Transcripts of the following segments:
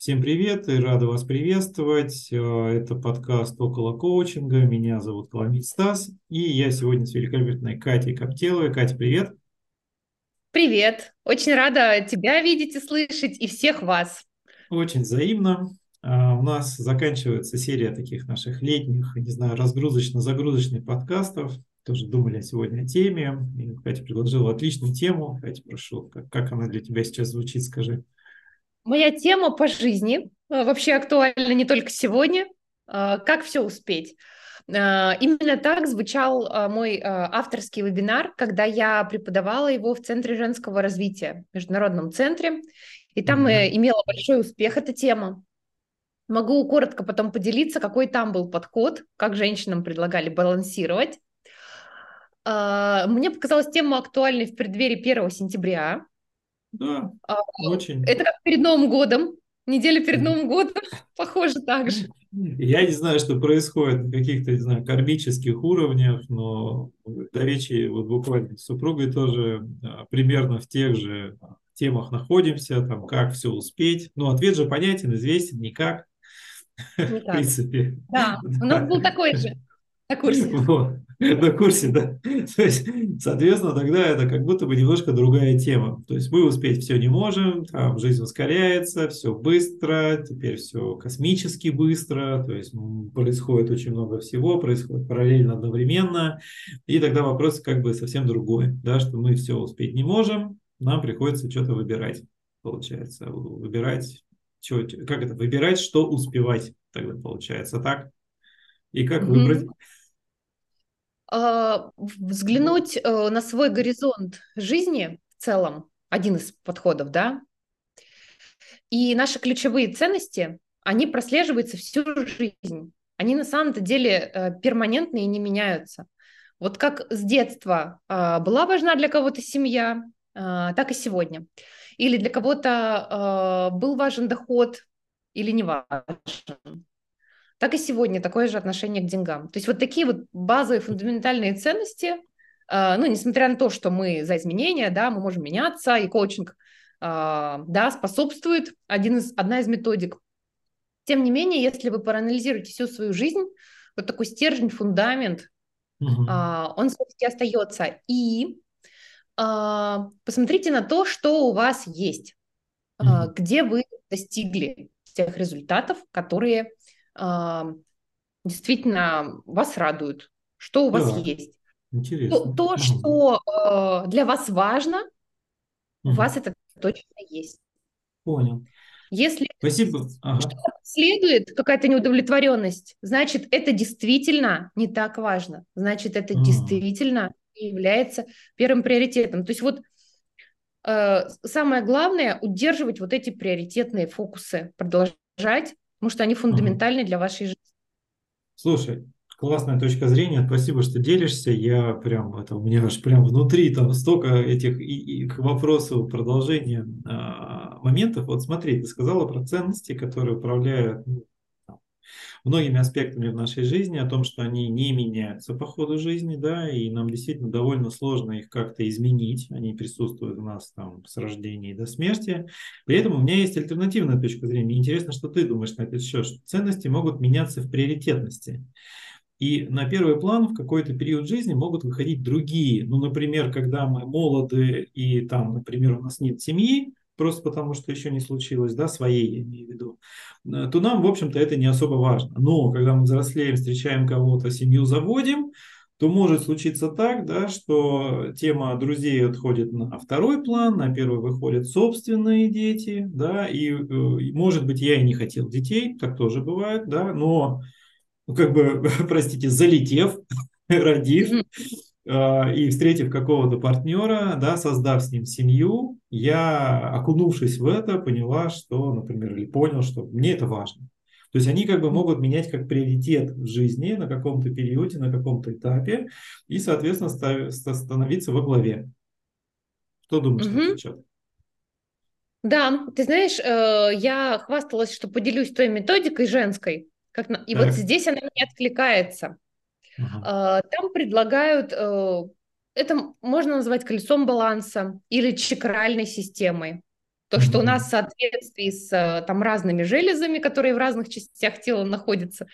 Всем привет и рада вас приветствовать. Э, это подкаст «Около коучинга». Меня зовут Коломит Стас. И я сегодня с великолепной Катей Коптеловой. Катя, привет. Привет. Очень рада тебя видеть и слышать, и всех вас. Очень взаимно. А, у нас заканчивается серия таких наших летних, не знаю, разгрузочно-загрузочных подкастов. Тоже думали сегодня о теме. И Катя предложила отличную тему. Катя, прошу, как, как она для тебя сейчас звучит, скажи. Моя тема по жизни э, вообще актуальна не только сегодня. Э, как все успеть? Э, именно так звучал мой авторский вебинар, когда я преподавала его в Центре женского развития, Международном центре. И там mm-hmm. имела большой успех эта тема. Могу коротко потом поделиться, какой там был подход, как женщинам предлагали балансировать. Мне показалась тема актуальной в преддверии 1 сентября, да, а, очень. Это как перед Новым годом. Неделя перед Новым годом, похоже так же. Я не знаю, что происходит на каких-то, не знаю, кармических уровнях, но до речи вот буквально с супругой тоже а, примерно в тех же темах находимся, там, как все успеть. Но ответ же понятен, известен, никак. Никак. В принципе. Да, у нас был такой же. На курсе. Вот. На курсе, да. То есть, соответственно, тогда это как будто бы немножко другая тема. То есть мы успеть все не можем, там жизнь ускоряется, все быстро, теперь все космически быстро, то есть происходит очень много всего, происходит параллельно, одновременно, и тогда вопрос как бы совсем другой, да, что мы все успеть не можем, нам приходится что-то выбирать, получается, выбирать, что, как это, выбирать, что успевать тогда получается, так? И как mm-hmm. выбрать? А, взглянуть э, на свой горизонт жизни в целом, один из подходов, да, и наши ключевые ценности, они прослеживаются всю жизнь. Они на самом-то деле э, перманентные и не меняются. Вот как с детства а, была важна для кого-то семья, а, так и сегодня. Или для кого-то был важен доход или не важен так и сегодня такое же отношение к деньгам. То есть вот такие вот базовые фундаментальные ценности, а, ну, несмотря на то, что мы за изменения, да, мы можем меняться, и коучинг, а, да, способствует один из, одна из методик. Тем не менее, если вы проанализируете всю свою жизнь, вот такой стержень, фундамент, угу. он все-таки остается. И посмотрите на то, что у вас есть, угу. где вы достигли тех результатов, которые действительно вас радуют, что у вас да, есть. Интересно. То, то что э, для вас важно, угу. у вас это точно есть. Понял. Если Спасибо. Ага. следует какая-то неудовлетворенность, значит, это действительно не так важно. Значит, это а. действительно является первым приоритетом. То есть вот э, самое главное удерживать вот эти приоритетные фокусы, продолжать потому что они фундаментальны для вашей жизни. Слушай, классная точка зрения, спасибо, что делишься. Я прям, это у меня аж прям внутри там столько этих и, и к вопросу продолжения а, моментов. Вот смотри, ты сказала про ценности, которые управляют ну, многими аспектами в нашей жизни, о том, что они не меняются по ходу жизни, да, и нам действительно довольно сложно их как-то изменить, они присутствуют у нас там с рождения до смерти. При этом у меня есть альтернативная точка зрения. интересно, что ты думаешь на этот счет, что ценности могут меняться в приоритетности. И на первый план в какой-то период жизни могут выходить другие. Ну, например, когда мы молоды и там, например, у нас нет семьи, просто потому что еще не случилось, да, своей я имею в виду, э, то нам, в общем-то, это не особо важно. Но когда мы взрослеем, встречаем кого-то, семью заводим, то может случиться так, да, что тема друзей отходит на второй план, на первый выходят собственные дети, да, и, э, может быть я и не хотел детей, так тоже бывает, да, но ну, как бы, простите, залетев, родив, и встретив какого-то партнера, да, создав с ним семью, я, окунувшись в это, поняла, что, например, или понял, что мне это важно. То есть они как бы могут менять как приоритет в жизни на каком-то периоде, на каком-то этапе и, соответственно, становиться во главе. Что думаешь угу. на этот? Да, ты знаешь, э, я хвасталась, что поделюсь той методикой женской, как на... и так. вот здесь она не откликается. Uh-huh. Там предлагают, э, это можно назвать колесом баланса или чакральной системой. То, что у нас в соответствии с э, там разными железами, которые в разных частях тела находятся,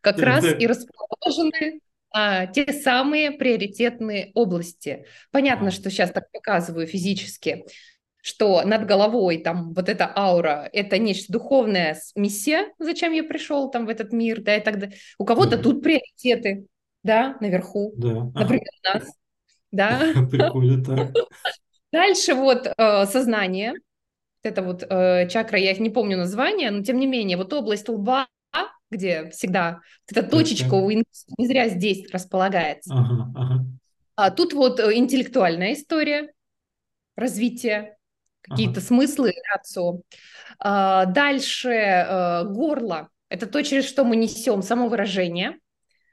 как раз и расположены а, те самые приоритетные области. Понятно, что сейчас так показываю физически, что над головой там вот эта аура – это нечто духовное, миссия, зачем я пришел там в этот мир, да, и так далее. У кого-то тут приоритеты, да, наверху, да. например, ага. нас, да. Прикольно так. Дальше вот э, сознание, это вот э, чакра, я их не помню название, но тем не менее, вот область лба, где всегда эта точечка у не зря здесь располагается. Ага, ага. А тут вот э, интеллектуальная история, развитие, какие-то ага. смыслы, рацио. А, дальше э, горло, это то, через что мы несем самовыражение.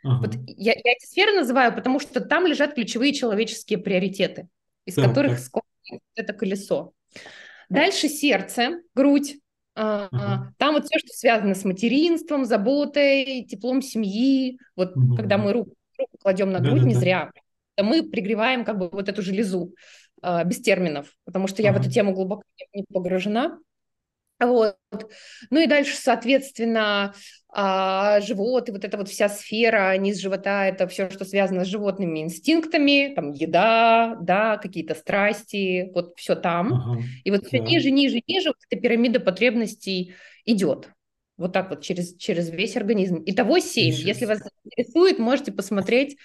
Ага. Вот я, я эти сферы называю, потому что там лежат ключевые человеческие приоритеты, из да, которых да. это колесо. Дальше сердце, грудь. Uh-huh. Там вот все, что связано с материнством, заботой, теплом семьи. Вот uh-huh. когда мы руку, руку кладем на грудь, да, не да, зря. Мы пригреваем как бы вот эту железу uh, без терминов, потому что я в эту тему глубоко не погружена. Вот. Ну и дальше, соответственно, а, живот и вот эта вот вся сфера низ живота, это все, что связано с животными инстинктами, там еда, да, какие-то страсти, вот все там. Ага, и вот все да. ниже, ниже, ниже вот эта пирамида потребностей идет. Вот так вот через, через весь организм. Итого 7. Сейчас. Если вас интересует, можете посмотреть,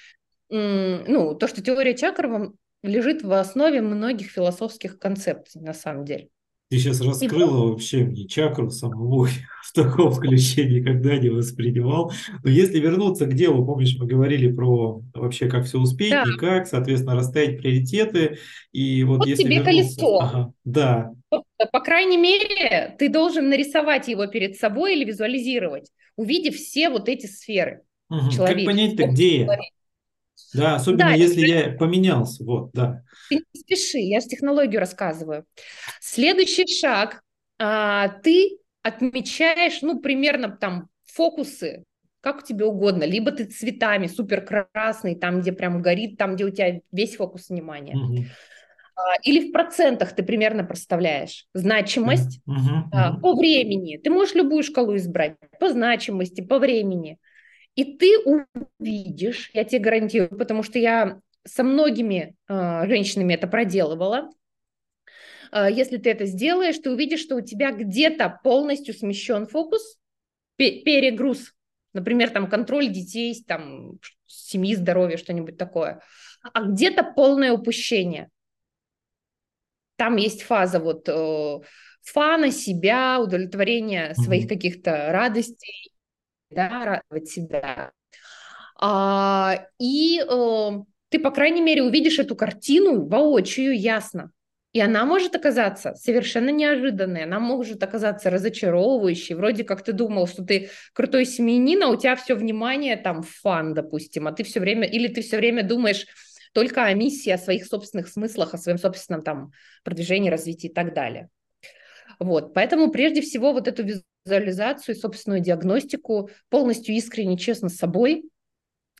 ну, то, что теория чакр вам лежит в основе многих философских концепций, на самом деле. Ты сейчас раскрыла вообще мне чакру самого в таком ключе никогда не воспринимал. Но если вернуться к делу, помнишь, мы говорили про вообще как все успеть, да. никак, соответственно, расставить приоритеты. И вот, вот если тебе вернуться... колесо. Ага, да. По крайней мере, ты должен нарисовать его перед собой или визуализировать, увидев все вот эти сферы. Угу. Как понять-то, где я? Да, особенно да, если я поменялся, вот, да. Ты не спеши, я же технологию рассказываю. Следующий шаг, а, ты отмечаешь, ну, примерно там фокусы, как тебе угодно, либо ты цветами супер красный, там, где прям горит, там, где у тебя весь фокус внимания. Угу. Или в процентах ты примерно представляешь значимость угу, угу. по времени. Ты можешь любую шкалу избрать по значимости, по времени. И ты увидишь, я тебе гарантирую, потому что я со многими э, женщинами это проделывала. Э, если ты это сделаешь, ты увидишь, что у тебя где-то полностью смещен фокус, перегруз, например, там контроль детей, там семьи, здоровья, что-нибудь такое, а где-то полное упущение. Там есть фаза вот э, фана себя, удовлетворения своих каких-то радостей да, радовать себя. А, и э, ты, по крайней мере, увидишь эту картину воочию ясно. И она может оказаться совершенно неожиданной, она может оказаться разочаровывающей. Вроде как ты думал, что ты крутой семьянин, а у тебя все внимание там фан, допустим, а ты все время, или ты все время думаешь только о миссии, о своих собственных смыслах, о своем собственном там продвижении, развитии и так далее. Вот, поэтому прежде всего вот эту визуализацию, собственную диагностику, полностью искренне, честно с собой,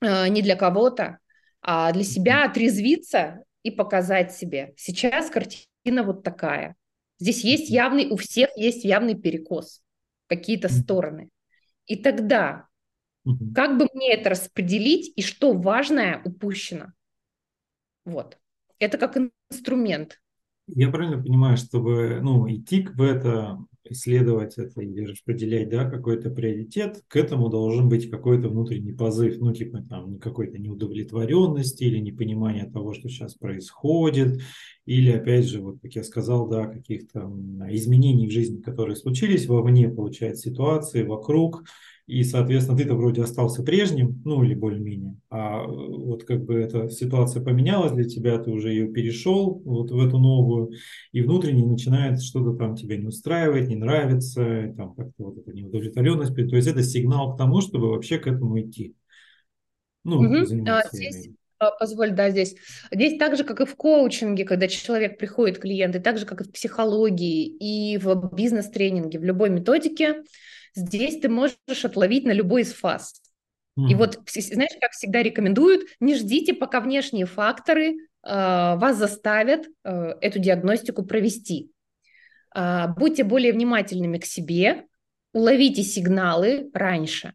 э, не для кого-то, а для себя отрезвиться и показать себе. Сейчас картина вот такая. Здесь есть явный, у всех есть явный перекос, какие-то стороны. И тогда, как бы мне это распределить и что важное упущено? Вот. Это как инструмент. Я правильно понимаю, чтобы ну, идти в это, исследовать это или распределять да, какой-то приоритет, к этому должен быть какой-то внутренний позыв, ну типа там какой-то неудовлетворенности или непонимания того, что сейчас происходит, или опять же, вот как я сказал, да, каких-то изменений в жизни, которые случились вовне, получается, ситуации вокруг, и, соответственно, ты-то вроде остался прежним, ну или более-менее, а вот как бы эта ситуация поменялась для тебя, ты уже ее перешел вот в эту новую, и внутренне начинает что-то там тебя не устраивать, не нравится, там как-то вот эта неудовлетворенность, то есть это сигнал к тому, чтобы вообще к этому идти. Ну, угу. заниматься. Здесь позволь, да, здесь. Здесь так же, как и в коучинге, когда человек приходит, клиент, и так же, как и в психологии, и в бизнес-тренинге, в любой методике, Здесь ты можешь отловить на любой из фаз. Mm-hmm. И вот, знаешь, как всегда рекомендуют, не ждите, пока внешние факторы э, вас заставят э, эту диагностику провести. А, будьте более внимательными к себе, уловите сигналы раньше.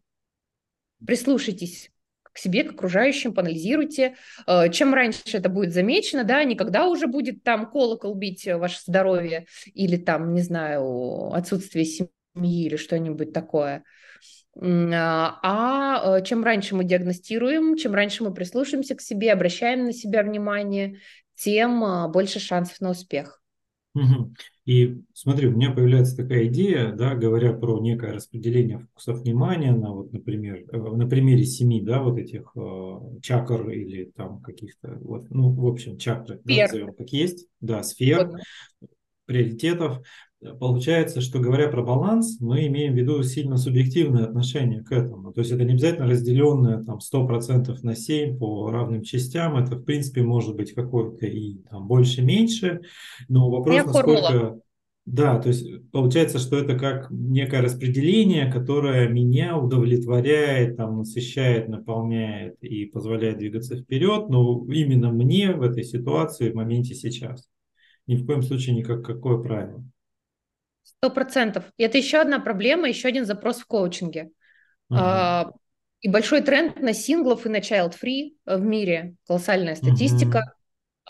Прислушайтесь к себе, к окружающим, поанализируйте. Э, чем раньше это будет замечено, да, никогда уже будет там колокол бить ваше здоровье или там, не знаю, отсутствие семьи или что-нибудь такое. А, а э, чем раньше мы диагностируем, чем раньше мы прислушаемся к себе, обращаем на себя внимание, тем а, больше шансов на успех. И смотри, у меня появляется такая идея, да, говоря про некое распределение фокусов внимания на, вот, например, э, на примере семи, да, вот этих э, чакр или там каких-то, вот, ну, в общем, чакры, да, назовем как есть, да, сфер, Ладно. приоритетов. Получается, что говоря про баланс, мы имеем в виду сильно субъективное отношение к этому. То есть это не обязательно разделенное там 100% на 7 по равным частям. Это, в принципе, может быть какое-то и там больше-меньше. Но вопрос, насколько... Формула. Да, то есть получается, что это как некое распределение, которое меня удовлетворяет, там, насыщает, наполняет и позволяет двигаться вперед, но именно мне в этой ситуации, в моменте сейчас. Ни в коем случае не как какое правило. Сто процентов. И это еще одна проблема, еще один запрос в коучинге. Uh-huh. А, и большой тренд на синглов и на child-free в мире, колоссальная статистика. Uh-huh.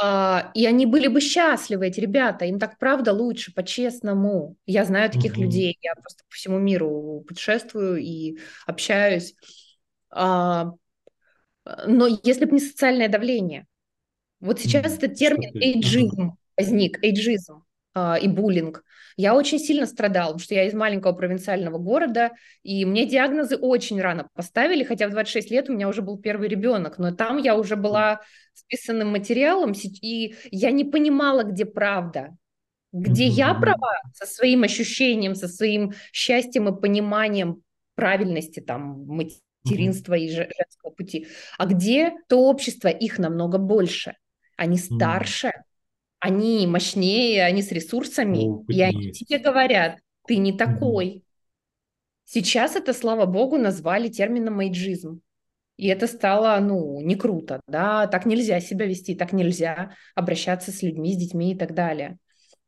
А, и они были бы счастливы, эти ребята, им так правда лучше, по-честному. Я знаю таких uh-huh. людей, я просто по всему миру путешествую и общаюсь. А, но если бы не социальное давление, вот сейчас uh-huh. этот термин эйджизм возник, эйджизм и буллинг. Я очень сильно страдала, потому что я из маленького провинциального города, и мне диагнозы очень рано поставили, хотя в 26 лет у меня уже был первый ребенок, но там я уже была списанным материалом, и я не понимала, где правда, где mm-hmm. я права со своим ощущением, со своим счастьем и пониманием правильности там материнства mm-hmm. и женского пути, а где то общество, их намного больше, они старше, mm-hmm они мощнее, они с ресурсами, Опытнее. и они тебе говорят, ты не такой. Сейчас это, слава богу, назвали термином эйджизм. И это стало, ну, не круто, да, так нельзя себя вести, так нельзя обращаться с людьми, с детьми и так далее.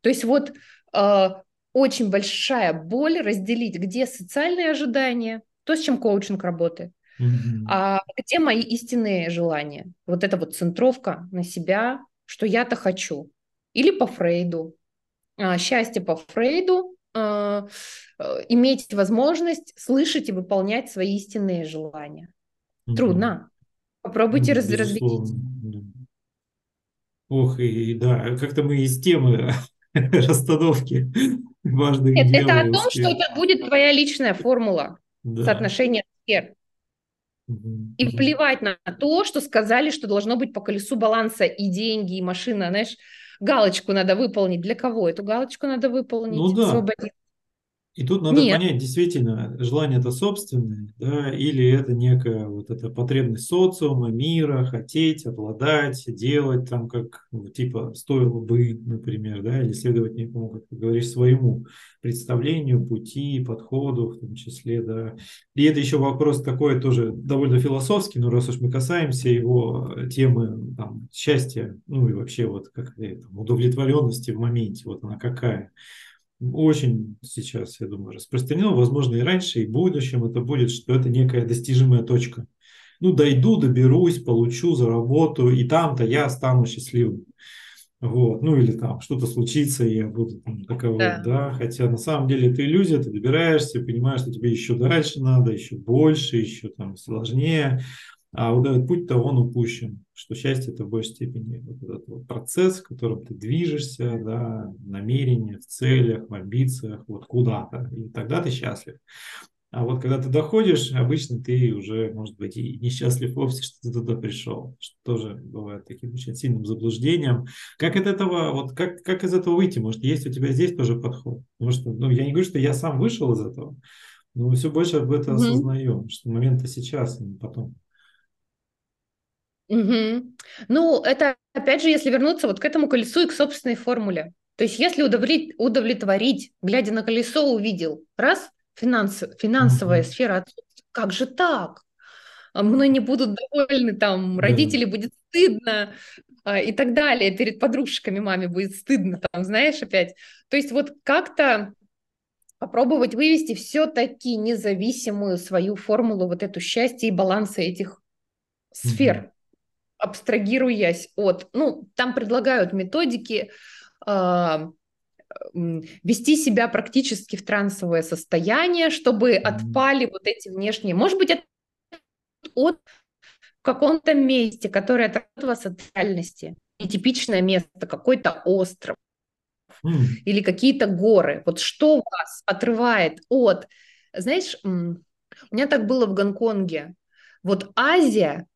То есть вот э, очень большая боль разделить, где социальные ожидания, то, с чем коучинг работает, mm-hmm. а где мои истинные желания. Вот эта вот центровка на себя, что я-то хочу или по Фрейду. А, счастье по Фрейду а, э, иметь возможность слышать и выполнять свои истинные желания. Трудно. Попробуйте ну, раз развить. Ох, и да, как-то мы из темы расстановки важных Нет, это о том, что это будет твоя личная формула да. соотношения сфер. И плевать на то, что сказали, что должно быть по колесу баланса и деньги, и машина, знаешь, галочку надо выполнить. Для кого эту галочку надо выполнить? Ну да. Освободить. И тут надо Нет. понять, действительно, желание это собственное, да, или это некая вот эта потребность социума, мира, хотеть, обладать, делать там как, ну, типа, стоило бы, например, да, или следовать некому, как ты говоришь, своему представлению, пути, подходу в том числе, да. И это еще вопрос такой тоже довольно философский, но раз уж мы касаемся его темы там, счастья, ну и вообще вот как там, удовлетворенности в моменте, вот она какая очень сейчас, я думаю, распространено, возможно, и раньше, и в будущем это будет, что это некая достижимая точка. Ну, дойду, доберусь, получу, заработаю, и там-то я стану счастливым. Вот, ну или там что-то случится, и я буду там, таковым, да. да. Хотя на самом деле это иллюзия, ты добираешься, понимаешь, что тебе еще дальше надо, еще больше, еще там сложнее. А вот этот путь-то он упущен, что счастье это в большей степени вот этот вот процесс, в котором ты движешься, да, намерение, в целях, в амбициях, вот куда-то, и тогда ты счастлив. А вот когда ты доходишь, обычно ты уже, может быть, и несчастлив вовсе, что ты туда пришел, что тоже бывает таким очень сильным заблуждением. Как от этого, вот как, как из этого выйти? Может, есть у тебя здесь тоже подход? Потому что, ну, я не говорю, что я сам вышел из этого, но все больше об этом mm-hmm. осознаем, что момент-то сейчас, а не потом. Угу. Ну, это опять же, если вернуться вот к этому колесу и к собственной формуле. То есть, если удовлетворить, удовлетворить глядя на колесо, увидел, раз, финанс, финансовая угу. сфера, как же так? А мной не будут довольны, там, родители да. будет стыдно, а, и так далее. Перед подружками маме будет стыдно, там, знаешь, опять. То есть вот как-то попробовать вывести все-таки независимую свою формулу вот эту счастья и баланса этих сфер. Абстрагируясь от, ну, там предлагают методики, э, вести себя практически в трансовое состояние, чтобы отпали вот эти внешние, может быть, это от в каком-то месте, которое отрывает вас от реальности, нетипичное место, какой-то остров, mm. или какие-то горы. Вот что вас отрывает от... Знаешь, у меня так было в Гонконге. Вот Азия,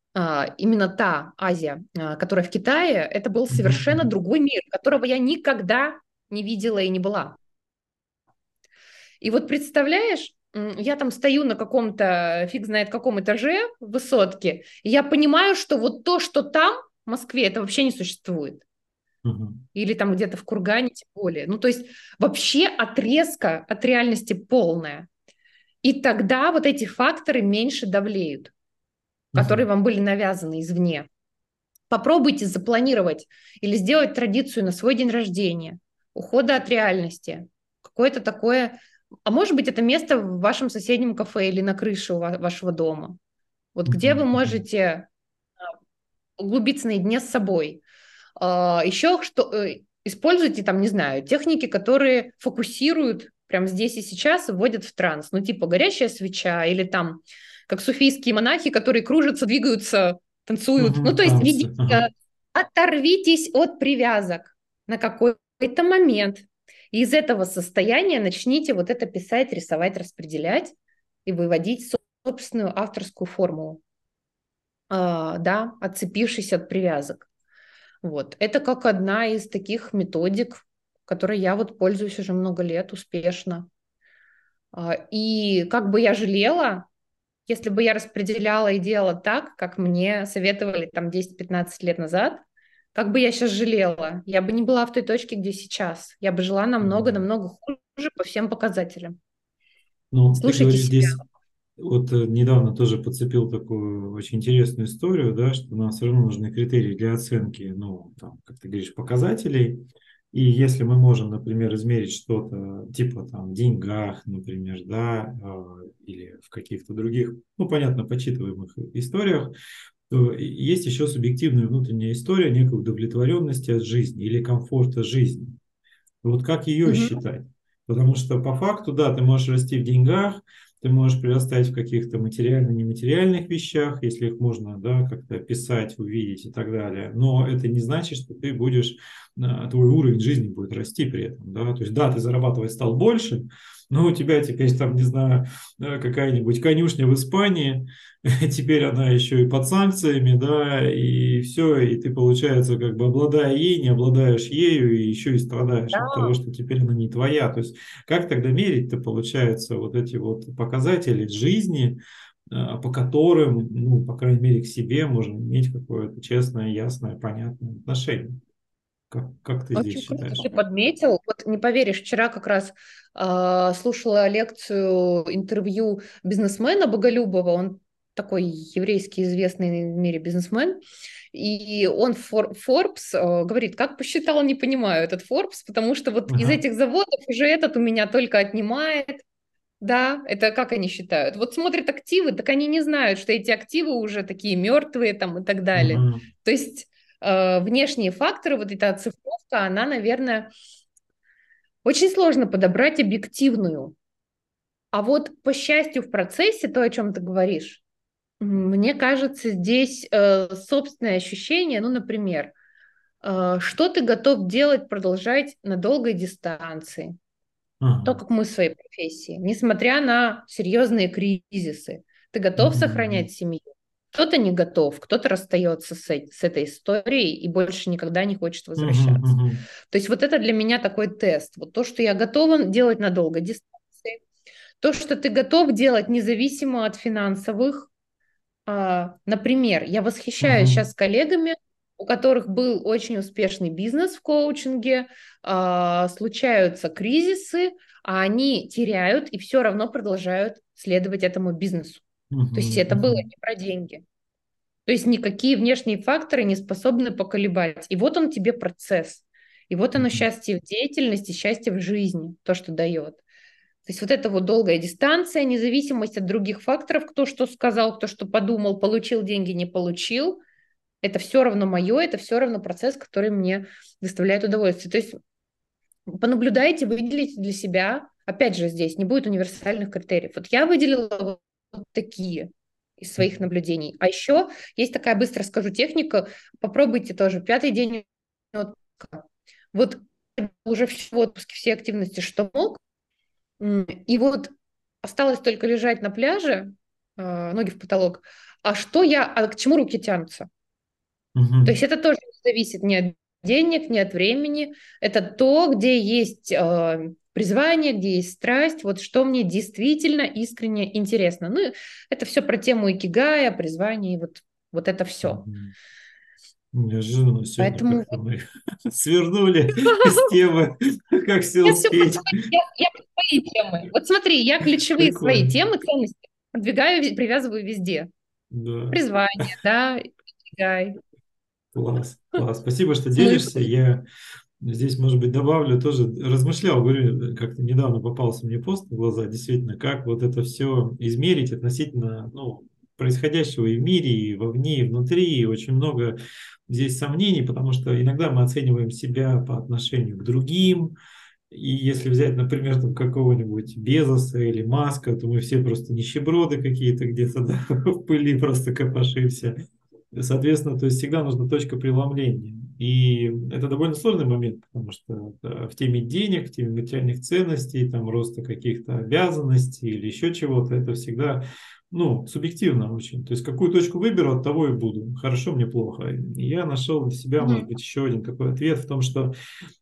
именно та Азия, а, которая в Китае, это был совершенно другой мир, которого я никогда не видела и не была. И вот представляешь, я там стою на каком-то, фиг знает каком этаже высотке, и я понимаю, что вот то, что там, в Москве, это вообще не существует. Угу. Или там где-то в Кургане, тем более. Ну, то есть вообще отрезка от реальности полная. И тогда вот эти факторы меньше давлеют, угу. которые вам были навязаны извне. Попробуйте запланировать или сделать традицию на свой день рождения, ухода от реальности, какое-то такое, а может быть это место в вашем соседнем кафе или на крыше у вашего дома, вот где вы можете а, углубиться наедине с собой, а, Еще что э, используйте там, не знаю, техники, которые фокусируют прямо здесь и сейчас вводят в транс. Ну, типа горящая свеча или там, как суфийские монахи, которые кружатся, двигаются, танцуют. Угу, ну, то есть, видите, ага. оторвитесь от привязок на какой-то момент. И из этого состояния начните вот это писать, рисовать, распределять и выводить собственную авторскую формулу, а, да, отцепившись от привязок. Вот. Это как одна из таких методик, которой я вот пользуюсь уже много лет успешно. А, и как бы я жалела, если бы я распределяла и делала так, как мне советовали там 10-15 лет назад, как бы я сейчас жалела, я бы не была в той точке, где сейчас. Я бы жила намного-намного хуже по всем показателям. Ну, Слушайте ты говоришь, себя. здесь вот э, недавно тоже подцепил такую очень интересную историю, да, что нам все равно нужны критерии для оценки, ну, там, как ты говоришь, показателей. И если мы можем, например, измерить что-то типа там в деньгах, например, да, а, или в каких-то других, ну, понятно, почитываемых историях, то есть еще субъективная внутренняя история некой удовлетворенности от жизни или комфорта жизни. Вот как ее mm-hmm. считать? Потому что по факту, да, ты можешь расти в деньгах, ты можешь прирастать в каких-то материально-нематериальных вещах, если их можно да, как-то описать, увидеть и так далее. Но это не значит, что ты будешь, а, твой уровень жизни будет расти при этом. Да? То есть да, ты зарабатывать стал больше, но у тебя теперь там, не знаю, какая-нибудь конюшня в Испании, теперь она еще и под санкциями, да, и все, и ты, получается, как бы обладая ей, не обладаешь ею, и еще и страдаешь да. от того, что теперь она не твоя. То есть как тогда мерить-то, получается, вот эти вот показатели жизни, а, по которым, ну, по крайней мере, к себе можно иметь какое-то честное, ясное, понятное отношение. Как, как ты Очень здесь считаешь? Ты подметил. Вот не поверишь, вчера как раз э, слушала лекцию, интервью бизнесмена Боголюбова. Он такой еврейский известный в мире бизнесмен. И он Forbes э, говорит, как посчитал, не понимаю этот Forbes, потому что вот ага. из этих заводов уже этот у меня только отнимает. Да, это как они считают? Вот смотрят активы, так они не знают, что эти активы уже такие мертвые там и так далее. Ага. То есть внешние факторы, вот эта оцифровка, она, наверное, очень сложно подобрать объективную. А вот по счастью в процессе, то, о чем ты говоришь, мне кажется, здесь э, собственное ощущение, ну, например, э, что ты готов делать, продолжать на долгой дистанции, ага. то, как мы в своей профессии, несмотря на серьезные кризисы, ты готов ага. сохранять семью, кто-то не готов, кто-то расстается с, с этой историей и больше никогда не хочет возвращаться. Uh-huh. То есть вот это для меня такой тест. Вот то, что я готова делать на долгой дистанции, то, что ты готов делать независимо от финансовых. А, например, я восхищаюсь uh-huh. сейчас коллегами, у которых был очень успешный бизнес в коучинге, а, случаются кризисы, а они теряют и все равно продолжают следовать этому бизнесу. Uh-huh, То есть это было не про деньги. То есть никакие внешние факторы не способны поколебать. И вот он тебе процесс. И вот оно счастье в деятельности, счастье в жизни, то, что дает. То есть вот эта вот долгая дистанция, независимость от других факторов, кто что сказал, кто что подумал, получил деньги, не получил, это все равно мое, это все равно процесс, который мне доставляет удовольствие. То есть понаблюдайте, выделите для себя, опять же здесь не будет универсальных критериев. Вот я выделила вот такие из своих наблюдений. А еще есть такая, быстро скажу, техника, попробуйте тоже. Пятый день вот уже в отпуске все активности, что мог, и вот осталось только лежать на пляже, а, ноги в потолок, а что я, а к чему руки тянутся? Угу. То есть это тоже зависит не от денег, не от времени, это то, где есть э, призвание, где есть страсть, вот что мне действительно искренне интересно. Ну, это все про тему икигая, призвание, вот, вот это все. Неожиданно сегодня Поэтому... мы свернули с темы, как все успеть. Я, я свои темы. Вот смотри, я ключевые Прикольно. свои темы, ценности продвигаю, привязываю везде. Да. Призвание, да, икигай. Класс, класс. Спасибо, что делишься. Я здесь, может быть, добавлю тоже, размышлял, говорю, как-то недавно попался мне пост в глаза, действительно, как вот это все измерить относительно, ну, происходящего и в мире, и вовне, и внутри, и очень много здесь сомнений, потому что иногда мы оцениваем себя по отношению к другим, и если взять, например, там какого-нибудь Безоса или Маска, то мы все просто нищеброды какие-то где-то да, в пыли просто копошимся. Соответственно, то есть всегда нужна точка преломления. И это довольно сложный момент, потому что в теме денег, в теме материальных ценностей, там роста каких-то обязанностей или еще чего-то, это всегда ну, субъективно очень. То есть какую точку выберу, от того и буду. Хорошо мне, плохо. И я нашел для себя, может быть, еще один такой ответ в том, что,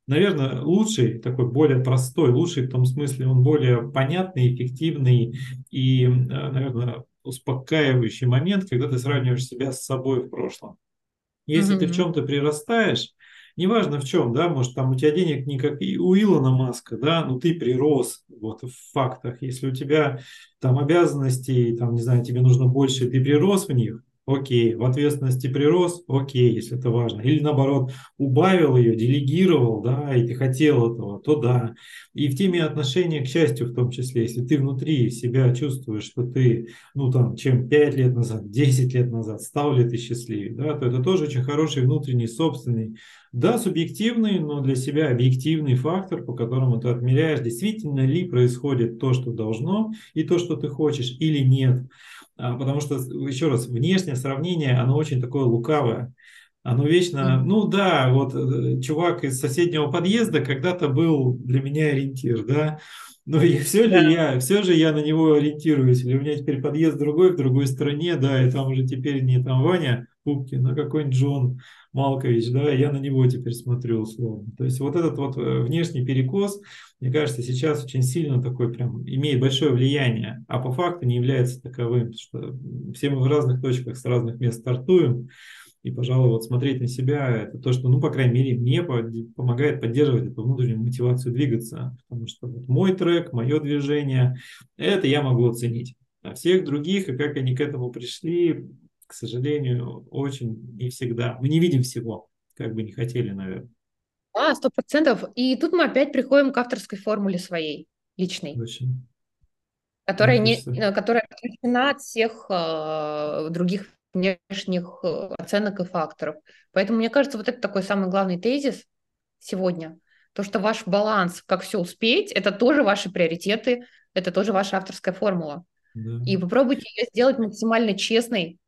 наверное, лучший, такой более простой, лучший в том смысле, он более понятный, эффективный и, э, наверное, успокаивающий момент, когда ты сравниваешь себя с собой в прошлом. Если mm-hmm. ты в чем-то прирастаешь, неважно в чем, да, может там у тебя денег не как и у Илона Маска, да, но ты прирос вот в фактах. Если у тебя там обязанностей, там, не знаю, тебе нужно больше, ты прирос в них, окей, в ответственности прирос, окей, если это важно. Или наоборот, убавил ее, делегировал, да, и ты хотел этого, то да. И в теме отношения к счастью в том числе, если ты внутри себя чувствуешь, что ты, ну там, чем 5 лет назад, 10 лет назад стал ли ты счастливее, да, то это тоже очень хороший внутренний, собственный, да, субъективный, но для себя объективный фактор, по которому ты отмеряешь, действительно ли происходит то, что должно, и то, что ты хочешь, или нет. А, потому что, еще раз, внешнее сравнение, оно очень такое лукавое. Оно вечно, ну да, вот э, чувак из соседнего подъезда когда-то был для меня ориентир, да, но я, все, да. ли я, все же я на него ориентируюсь, или у меня теперь подъезд другой, в другой стране, да, и там уже теперь не там Ваня Пупкин, а какой-нибудь Джон Малкович, да, я на него теперь смотрю условно. То есть вот этот вот э, внешний перекос, мне кажется, сейчас очень сильно такой прям имеет большое влияние, а по факту не является таковым, потому что все мы в разных точках с разных мест стартуем, и, пожалуй, вот смотреть на себя, это то, что, ну, по крайней мере, мне помогает поддерживать эту внутреннюю мотивацию двигаться, потому что вот мой трек, мое движение, это я могу оценить. А всех других, и как они к этому пришли, к сожалению, очень не всегда. Мы не видим всего, как бы не хотели, наверное. А, сто процентов. И тут мы опять приходим к авторской формуле своей, личной. Очень. Которая, не, которая отличена от всех э, других внешних э, оценок и факторов. Поэтому, мне кажется, вот это такой самый главный тезис сегодня. То, что ваш баланс, как все успеть, это тоже ваши приоритеты, это тоже ваша авторская формула. Да. И попробуйте ее сделать максимально честной,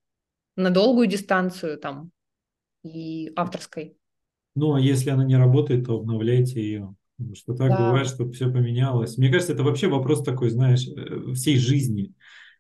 на долгую дистанцию там и авторской. Ну, а если она не работает, то обновляйте ее. Потому что так да. бывает, что все поменялось. Мне кажется, это вообще вопрос такой, знаешь, э, всей жизни.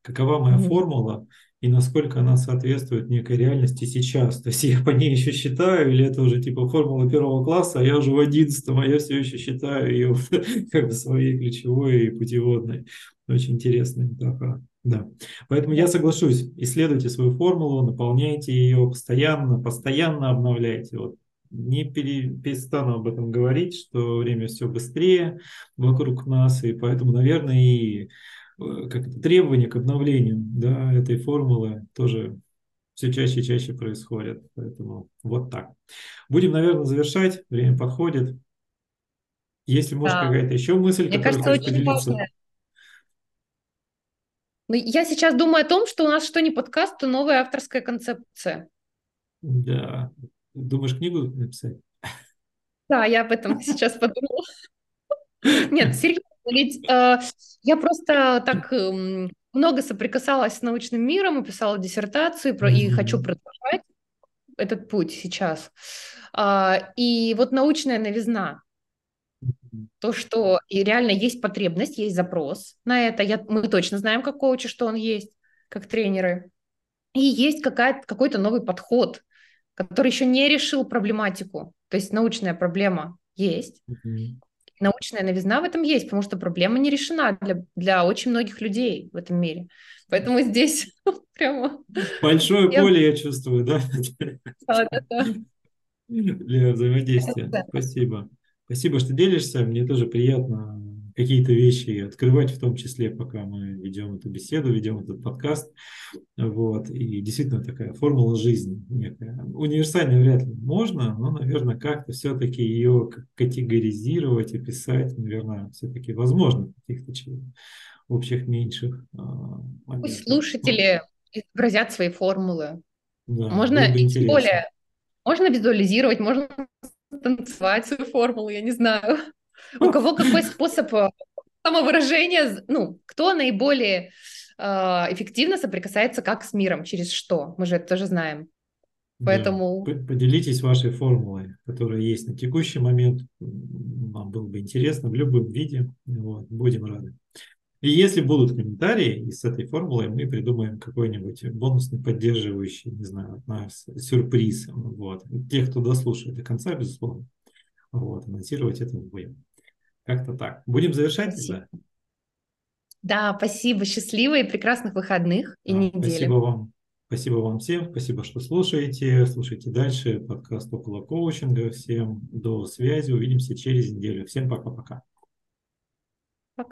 Какова моя mm-hmm. формула и насколько она соответствует некой реальности сейчас. То есть я по ней еще считаю, или это уже типа формула первого класса, а я уже в одиннадцатом, а я все еще считаю ее как бы своей ключевой и путеводной. Очень интересная метафора. Да. Поэтому я соглашусь, исследуйте свою формулу, наполняйте ее постоянно, постоянно обновляйте. Вот не перестану об этом говорить, что время все быстрее вокруг нас, и поэтому, наверное, и э, как это, требование к обновлению да, этой формулы тоже все чаще и чаще происходят. Поэтому вот так. Будем, наверное, завершать. Время подходит. Если, может, да. какая-то еще мысль, Мне кажется, очень поделиться. Важная. Ну, я сейчас думаю о том, что у нас что не подкаст, то новая авторская концепция. Да. Думаешь, книгу написать? Да, я об этом сейчас подумала. Нет, серьезно, ведь э, я просто так э, много соприкасалась с научным миром и писала диссертацию про, mm-hmm. и хочу продолжать этот путь сейчас. А, и вот научная новизна, то, что и реально есть потребность, есть запрос на это. Я, мы точно знаем, как коучи, что он есть, как тренеры. И есть какой-то новый подход, который еще не решил проблематику. То есть научная проблема есть. Mm-hmm. Научная новизна в этом есть, потому что проблема не решена для, для очень многих людей в этом мире. Поэтому здесь прямо... Большое поле я чувствую, да? Да, да, да. Взаимодействия. Спасибо. Спасибо, что делишься. Мне тоже приятно какие-то вещи открывать, в том числе, пока мы ведем эту беседу, ведем этот подкаст. Вот. И действительно такая формула жизни некая. Универсальной вряд ли можно, но, наверное, как-то все-таки ее категоризировать, описать, наверное, все-таки возможно в каких-то общих, меньших а, моментах. Пусть слушатели изобразят свои формулы. Да, можно, более, можно визуализировать, можно танцевать свою формулу, я не знаю. У кого какой способ э, самовыражения, ну, кто наиболее э, эффективно соприкасается как с миром, через что? Мы же это тоже знаем. Поэтому... Да. Поделитесь вашей формулой, которая есть на текущий момент. Нам было бы интересно в любом виде. Вот, будем рады. И если будут комментарии с этой формулой, мы придумаем какой-нибудь бонусный, поддерживающий, не знаю, от нас сюрприз. Вот. Тех, кто дослушает до конца, безусловно, вот, анонсировать это будем. Как-то так. Будем завершать? Спасибо. Да, спасибо. Счастливых и прекрасных выходных и да, недели. Спасибо вам. Спасибо вам всем. Спасибо, что слушаете. Слушайте дальше подкаст около коучинга. Всем до связи. Увидимся через неделю. Всем пока-пока.